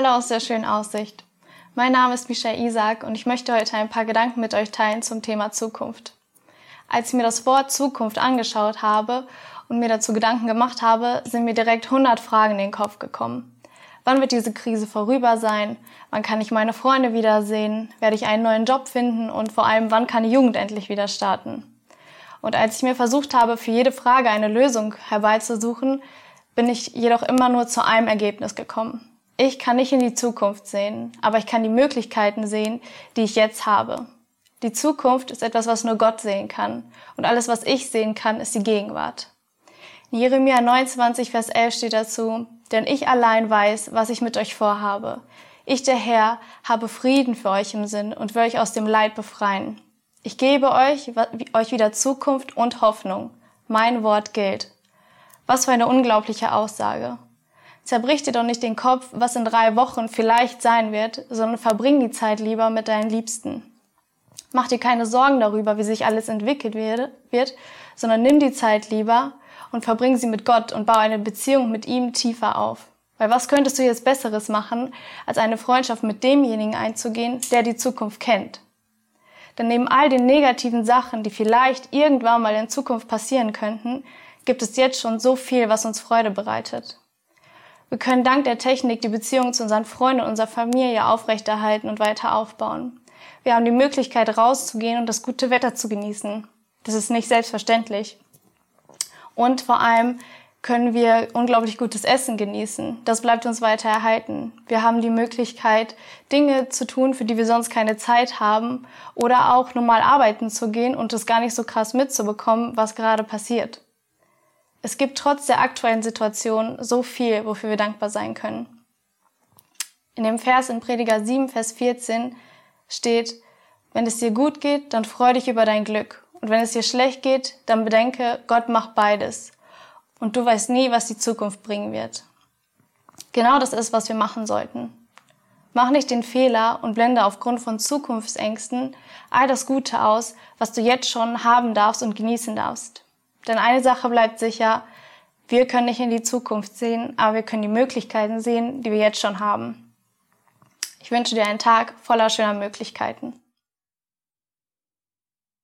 Hallo aus der schönen Aussicht. Mein Name ist Michael Isaac und ich möchte heute ein paar Gedanken mit euch teilen zum Thema Zukunft. Als ich mir das Wort Zukunft angeschaut habe und mir dazu Gedanken gemacht habe, sind mir direkt 100 Fragen in den Kopf gekommen. Wann wird diese Krise vorüber sein? Wann kann ich meine Freunde wiedersehen? Werde ich einen neuen Job finden? Und vor allem, wann kann die Jugend endlich wieder starten? Und als ich mir versucht habe, für jede Frage eine Lösung herbeizusuchen, bin ich jedoch immer nur zu einem Ergebnis gekommen. Ich kann nicht in die Zukunft sehen, aber ich kann die Möglichkeiten sehen, die ich jetzt habe. Die Zukunft ist etwas, was nur Gott sehen kann. Und alles, was ich sehen kann, ist die Gegenwart. In Jeremia 29, Vers 11 steht dazu, denn ich allein weiß, was ich mit euch vorhabe. Ich, der Herr, habe Frieden für euch im Sinn und will euch aus dem Leid befreien. Ich gebe euch, euch wieder Zukunft und Hoffnung. Mein Wort gilt. Was für eine unglaubliche Aussage. Zerbrich dir doch nicht den Kopf, was in drei Wochen vielleicht sein wird, sondern verbring die Zeit lieber mit deinen Liebsten. Mach dir keine Sorgen darüber, wie sich alles entwickelt wird, sondern nimm die Zeit lieber und verbring sie mit Gott und baue eine Beziehung mit ihm tiefer auf. Weil was könntest du jetzt Besseres machen, als eine Freundschaft mit demjenigen einzugehen, der die Zukunft kennt? Denn neben all den negativen Sachen, die vielleicht irgendwann mal in Zukunft passieren könnten, gibt es jetzt schon so viel, was uns Freude bereitet. Wir können dank der Technik die Beziehung zu unseren Freunden und unserer Familie aufrechterhalten und weiter aufbauen. Wir haben die Möglichkeit rauszugehen und das gute Wetter zu genießen. Das ist nicht selbstverständlich. Und vor allem können wir unglaublich gutes Essen genießen. Das bleibt uns weiter erhalten. Wir haben die Möglichkeit, Dinge zu tun, für die wir sonst keine Zeit haben oder auch normal arbeiten zu gehen und es gar nicht so krass mitzubekommen, was gerade passiert. Es gibt trotz der aktuellen Situation so viel, wofür wir dankbar sein können. In dem Vers in Prediger 7, Vers 14 steht, wenn es dir gut geht, dann freu dich über dein Glück. Und wenn es dir schlecht geht, dann bedenke, Gott macht beides. Und du weißt nie, was die Zukunft bringen wird. Genau das ist, was wir machen sollten. Mach nicht den Fehler und blende aufgrund von Zukunftsängsten all das Gute aus, was du jetzt schon haben darfst und genießen darfst. Denn eine Sache bleibt sicher, wir können nicht in die Zukunft sehen, aber wir können die Möglichkeiten sehen, die wir jetzt schon haben. Ich wünsche dir einen Tag voller schöner Möglichkeiten.